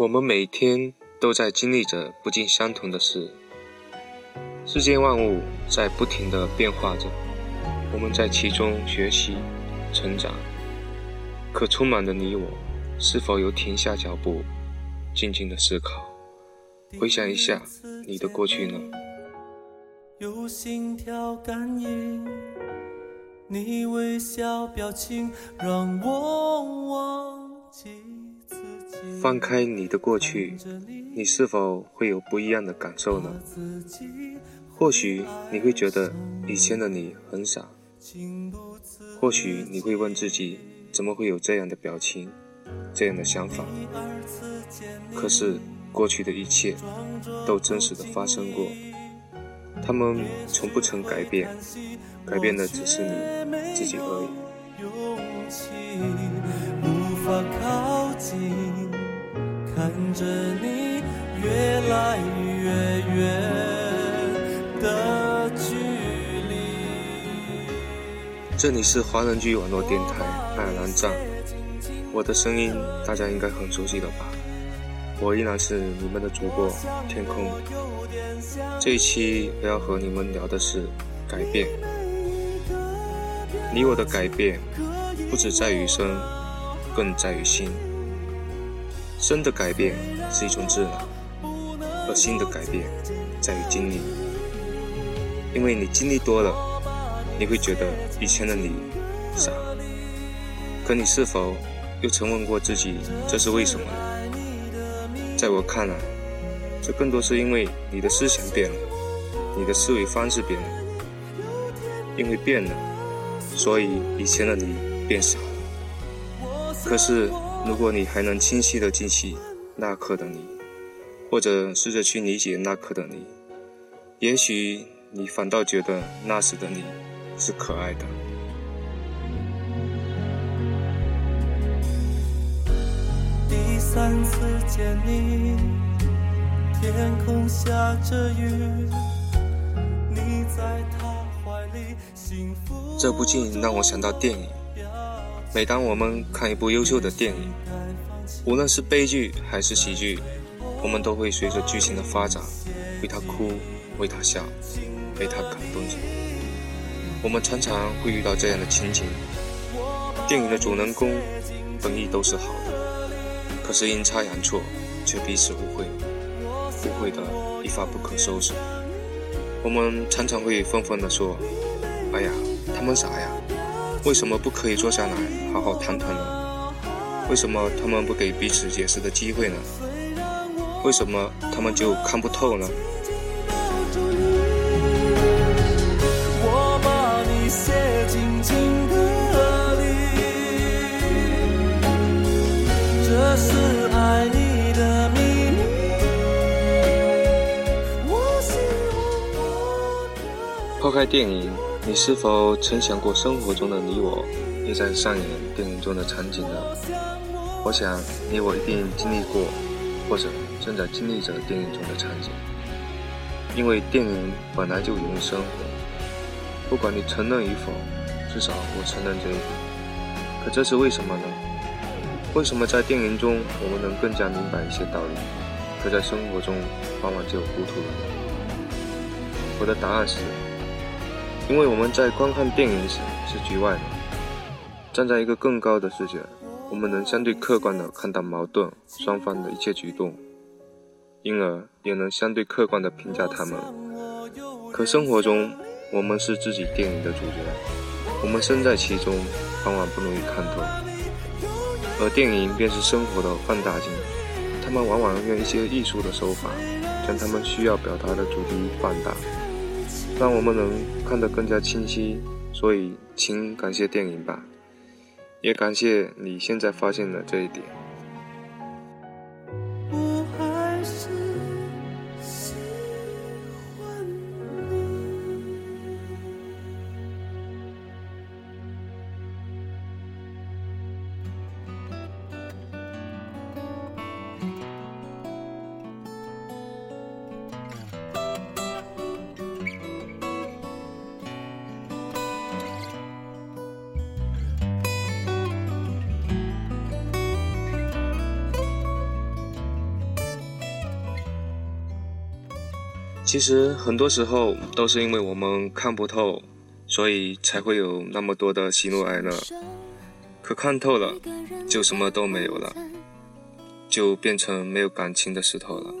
我们每天都在经历着不尽相同的事，世间万物在不停的变化着，我们在其中学习、成长。可充满的你我，是否有停下脚步，静静的思考，回想一下你的过去呢？有心跳感应，你微笑表情让我忘记。翻开你的过去，你是否会有不一样的感受呢？或许你会觉得以前的你很傻，或许你会问自己怎么会有这样的表情、这样的想法。可是过去的一切都真实的发生过，他们从不曾改变，改变的只是你自己而已。看着你越来越远的距离。这里是华人居网络电台爱尔兰站，我的声音大家应该很熟悉了吧？我依然是你们的主播天空。这一期我要和你们聊的是改变。你我的改变，不只在于身，更在于心。真的改变是一种自然，而心的改变在于经历。因为你经历多了，你会觉得以前的你傻。可你是否又曾问过自己，这是为什么？在我看来，这更多是因为你的思想变了，你的思维方式变了。因为变了，所以以前的你变傻了。可是。如果你还能清晰的记起那刻的你，或者试着去理解那刻的你，也许你反倒觉得那时的你是可爱的。第三次见你，天空下着雨，你在他怀里幸福。这不禁让我想到电影。每当我们看一部优秀的电影，无论是悲剧还是喜剧，我们都会随着剧情的发展，为他哭，为他笑，被他感动着。我们常常会遇到这样的情景：电影的主人公本意都是好的，可是阴差阳错却彼此误会，误会的一发不可收拾。我们常常会愤愤地说：“哎呀，他们傻呀！”为什么不可以坐下来好好谈谈呢？为什么他们不给彼此解释的机会呢？为什么他们就看不透呢？抛开电影。你是否曾想过，生活中的你我也在上演电影中的场景呢？我想，你我一定经历过，或者正在经历着电影中的场景。因为电影本来就源于生活，不管你承认与否，至少我承认这一点。可这是为什么呢？为什么在电影中我们能更加明白一些道理，可在生活中往往就糊涂了？我的答案是。因为我们在观看电影时是局外人，站在一个更高的视角，我们能相对客观地看到矛盾双方的一切举动，因而也能相对客观地评价他们。可生活中，我们是自己电影的主角，我们身在其中，往往不容易看透。而电影便是生活的放大镜，他们往往用一些艺术的手法，将他们需要表达的主题放大。让我们能看得更加清晰，所以请感谢电影吧，也感谢你现在发现了这一点。其实很多时候都是因为我们看不透，所以才会有那么多的喜怒哀乐。可看透了，就什么都没有了，就变成没有感情的石头了。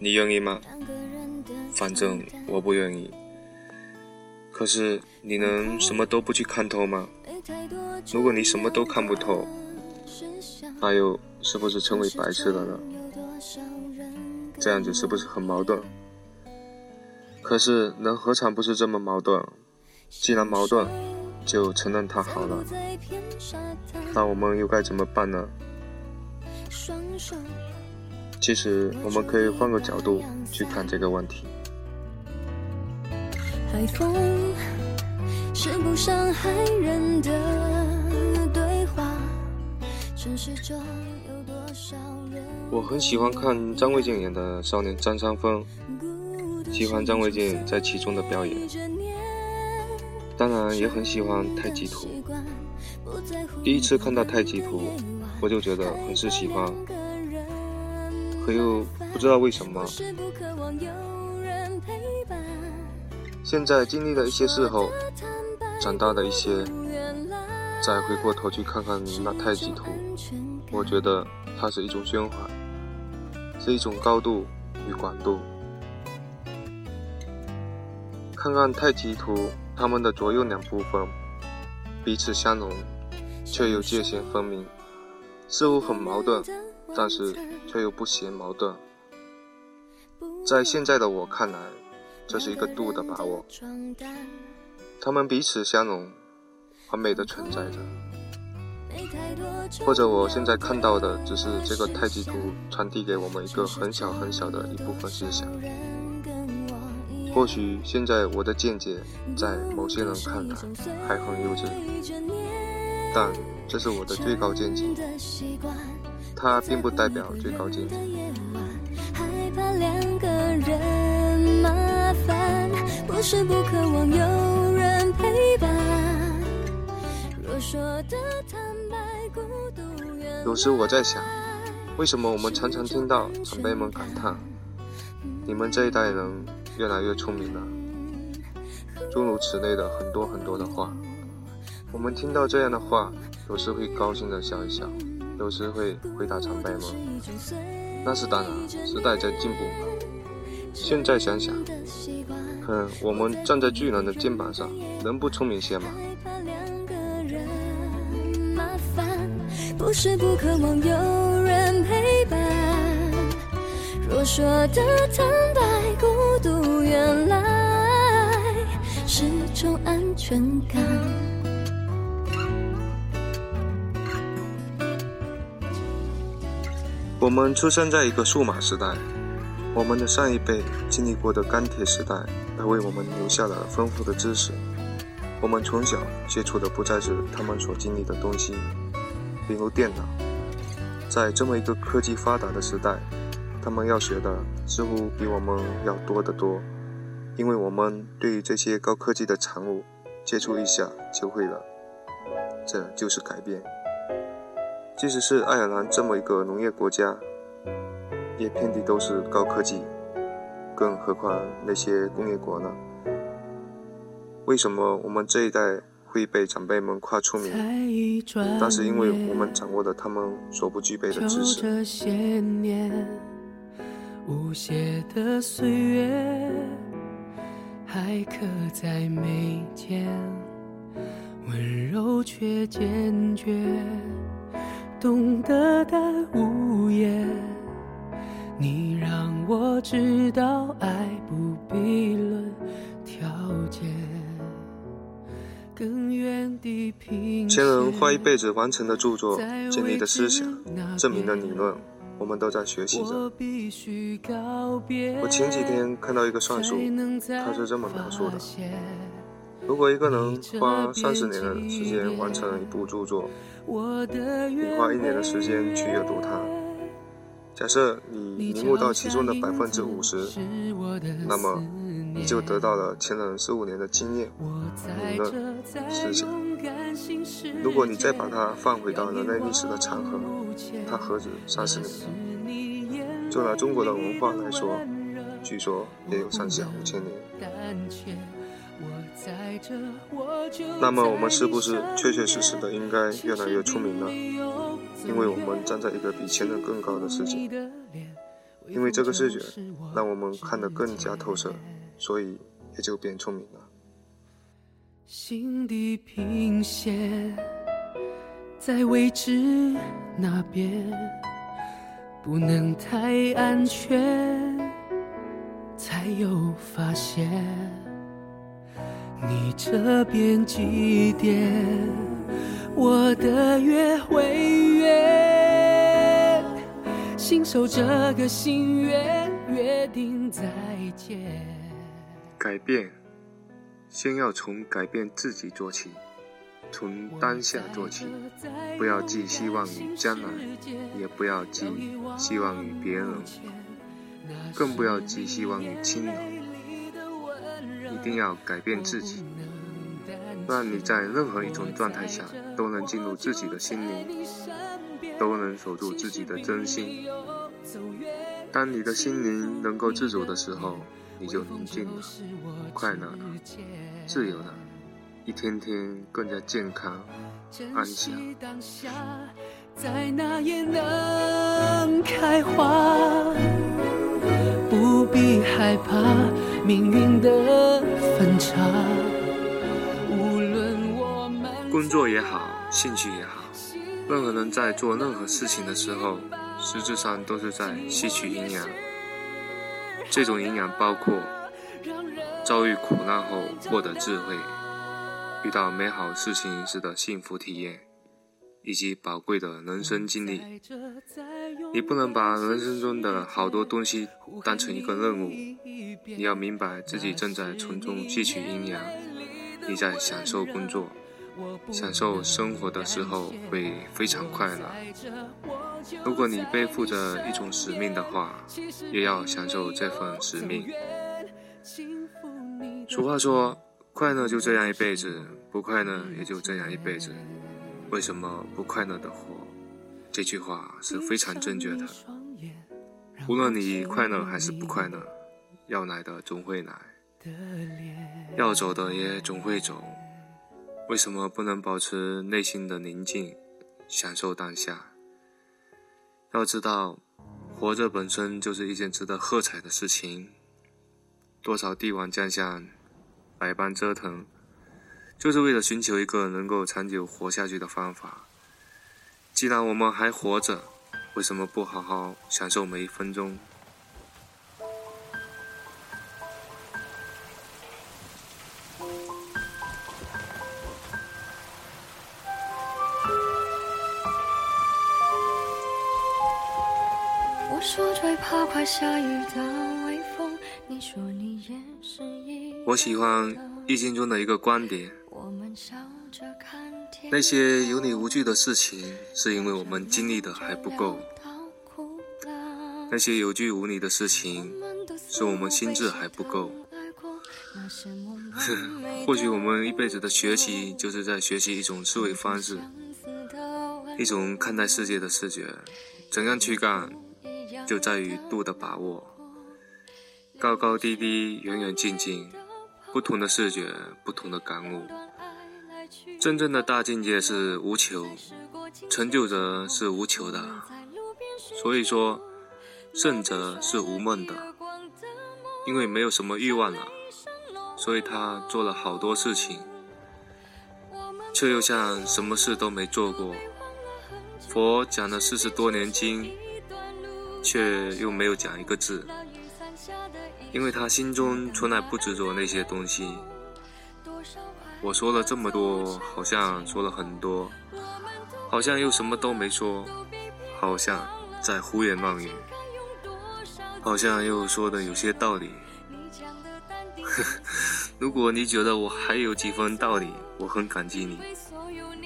你愿意吗？反正我不愿意。可是你能什么都不去看透吗？如果你什么都看不透，那又是不是成为白痴了呢？这样子是不是很矛盾？可是人何尝不是这么矛盾？既然矛盾，就承认它好了。那我们又该怎么办呢？其实我们可以换个角度去看这个问题。海风是不伤害人的对话。我很喜欢看张卫健演的《少年张三丰》，喜欢张卫健在其中的表演，当然也很喜欢太极图。第一次看到太极图，我就觉得很是喜欢，可又不知道为什么。现在经历了一些事后，长大了一些，再回过头去看看那太极图，我觉得它是一种胸怀，是一种高度与广度。看看太极图，它们的左右两部分彼此相融，却又界限分明，似乎很矛盾，但是却又不嫌矛盾。在现在的我看来。这是一个度的把握，他们彼此相融，完美的存在着。或者我现在看到的只是这个太极图传递给我们一个很小很小的一部分思想。或许现在我的见解在某些人看来还很幼稚，但这是我的最高见解，它并不代表最高见解。不是不渴望有人陪伴。有时我在想，为什么我们常常听到长辈们感叹：“你们这一代人越来越聪明了。”诸如此类的很多很多的话。我们听到这样的话，有时会高兴的笑一笑，有时会回答长辈吗：“那是当然，时代在进步嘛。”现在想想。哼，我们站在巨人的肩膀上，能不聪明些吗？不是不渴望有人陪伴。若说的坦白孤独，原来是种安全感。我们出生在一个数码时代。我们的上一辈经历过的钢铁时代，它为我们留下了丰富的知识。我们从小接触的不再是他们所经历的东西，比如电脑。在这么一个科技发达的时代，他们要学的似乎比我们要多得多，因为我们对于这些高科技的产物接触一下就会了。这就是改变。即使是爱尔兰这么一个农业国家。也遍地都是高科技，更何况那些工业国呢？为什么我们这一代会被长辈们夸出名？那是因为我们掌握了他们所不具备的知识。无邪的岁月还刻在眉间，温柔却坚决，懂得的无言。你让我知道爱不必论条件。更愿地平前人花一辈子完成的著作，建立的思想，证明的理论，我们都在学习着。我前几天看到一个算术，他是这么描述的：如果一个人花三十年的时间完成一部著作，你花一年的时间去阅读它。假设你领悟到其中的百分之五十，那么你就得到了前人十五年的经验、理论、思想。如果你再把它放回到人类历史的长河，它何止三十年？就拿中国的文化来说，据说也有上下五千年。那么我们是不是确确实实的应该越来越聪明呢？因为我们站在一个比前人更高的视角，因为这个视觉让我们看得更加透彻，所以也就变聪明了。心地平线在未知那边，不能太安全，才有发现。你这边几点？我的约会约，信守这个心愿，约定再见。改变。先要从改变自己做起，从当下做起，不要寄希望于将来，也不要寄希望于别人，更不要寄希望于亲人。一定要改变自己，让你在任何一种状态下都能进入自己的心灵，都能守住自己的真心。当你的心灵能够自主的时候。你就宁静了，快乐了，自由了，一天天更加健康、安详。不必害怕命运的分岔。工作也好，兴趣也好，任何人在做任何事情的时候，实质上都是在吸取营养。这种营养包括遭遇苦难后获得智慧，遇到美好事情时的幸福体验，以及宝贵的人生经历。你不能把人生中的好多东西当成一个任务，你要明白自己正在从中吸取营养，你在享受工作。享受生活的时候会非常快乐。如果你背负着一种使命的话，也要享受这份使命。俗话说：“快乐就这样一辈子，不快乐也就这样一辈子。”为什么不快乐的活？这句话是非常正确的。无论你快乐还是不快乐，要来的总会来，要走的也总会走。为什么不能保持内心的宁静，享受当下？要知道，活着本身就是一件值得喝彩的事情。多少帝王将相，百般折腾，就是为了寻求一个能够长久活下去的方法。既然我们还活着，为什么不好好享受每一分钟？我说最怕快下雨的我喜欢易经中的一个观点：那些有理无据的事情，是因为我们经历的还不够；那些有据无理的事情，是我们心智还不够。或许我们一辈子的学习，就是在学习一种思维方式，一种看待世界的视觉。怎样去干？就在于度的把握，高高低低，远远近近，不同的视觉，不同的感悟。真正的大境界是无求，成就者是无求的。所以说，圣者是无梦的，因为没有什么欲望了，所以他做了好多事情，却又像什么事都没做过。佛讲了四十多年经。却又没有讲一个字，因为他心中从来不执着那些东西。我说了这么多，好像说了很多，好像又什么都没说，好像在胡言乱语，好像又说的有些道理。如果你觉得我还有几分道理，我很感激你，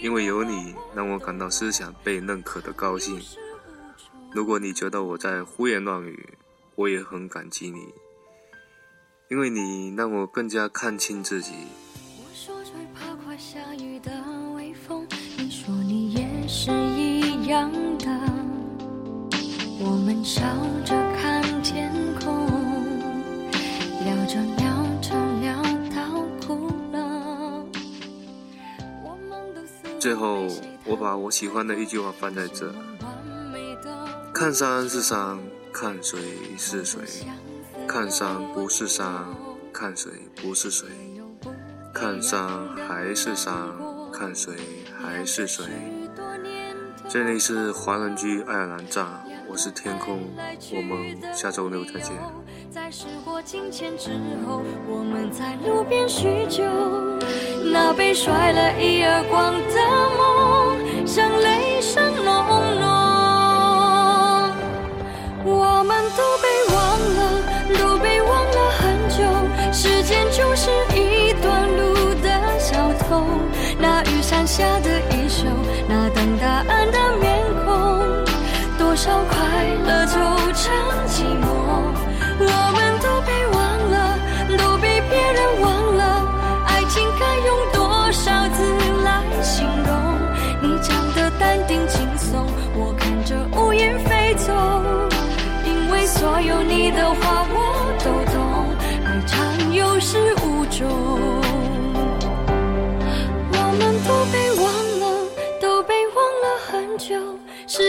因为有你让我感到思想被认可的高兴。如果你觉得我在胡言乱语，我也很感激你，因为你让我更加看清自己。我说最怕快下雨的微风，你说你也是一样的。我们笑着看天空，聊着聊着聊到哭了。最后，我把我喜欢的一句话放在这：看山是山，看水是水，看山不是山，看水不是水，看山还是山，看水还是水。这里是华人居爱尔兰站，我是天空，我们下周六再见。在时过境迁之后，我们在路边叙旧，那被摔了一耳光的梦，像雷声隆隆。我们都下的衣袖，那等答案的面孔，多少快乐凑成寂寞。我们都被忘了，都被别人忘了。爱情该用多少字来形容？你讲的淡定轻松，我看着乌云飞走。因为所有你的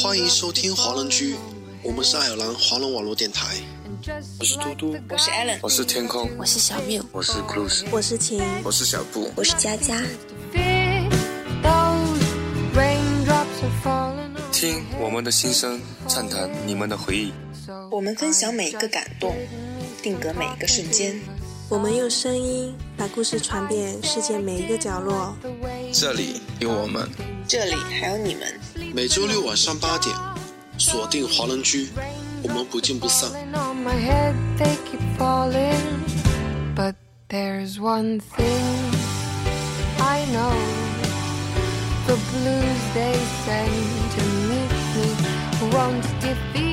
欢迎收听华人居，我们是爱尔兰华人网络电台。我是嘟嘟，我是 Allen，我是天空，我是小缪，我是 Cruise，我是晴，我是小布，我是佳佳。听我们的心声，畅谈你们的回忆。我们分享每一个感动，定格每一个瞬间。我们用声音把故事传遍世界每一个角落。这里有我们，这里还有你们。每周六晚上八点，锁定华人居，我们不见不散。But there's one thing I know, the blues they send to meet me won't defeat.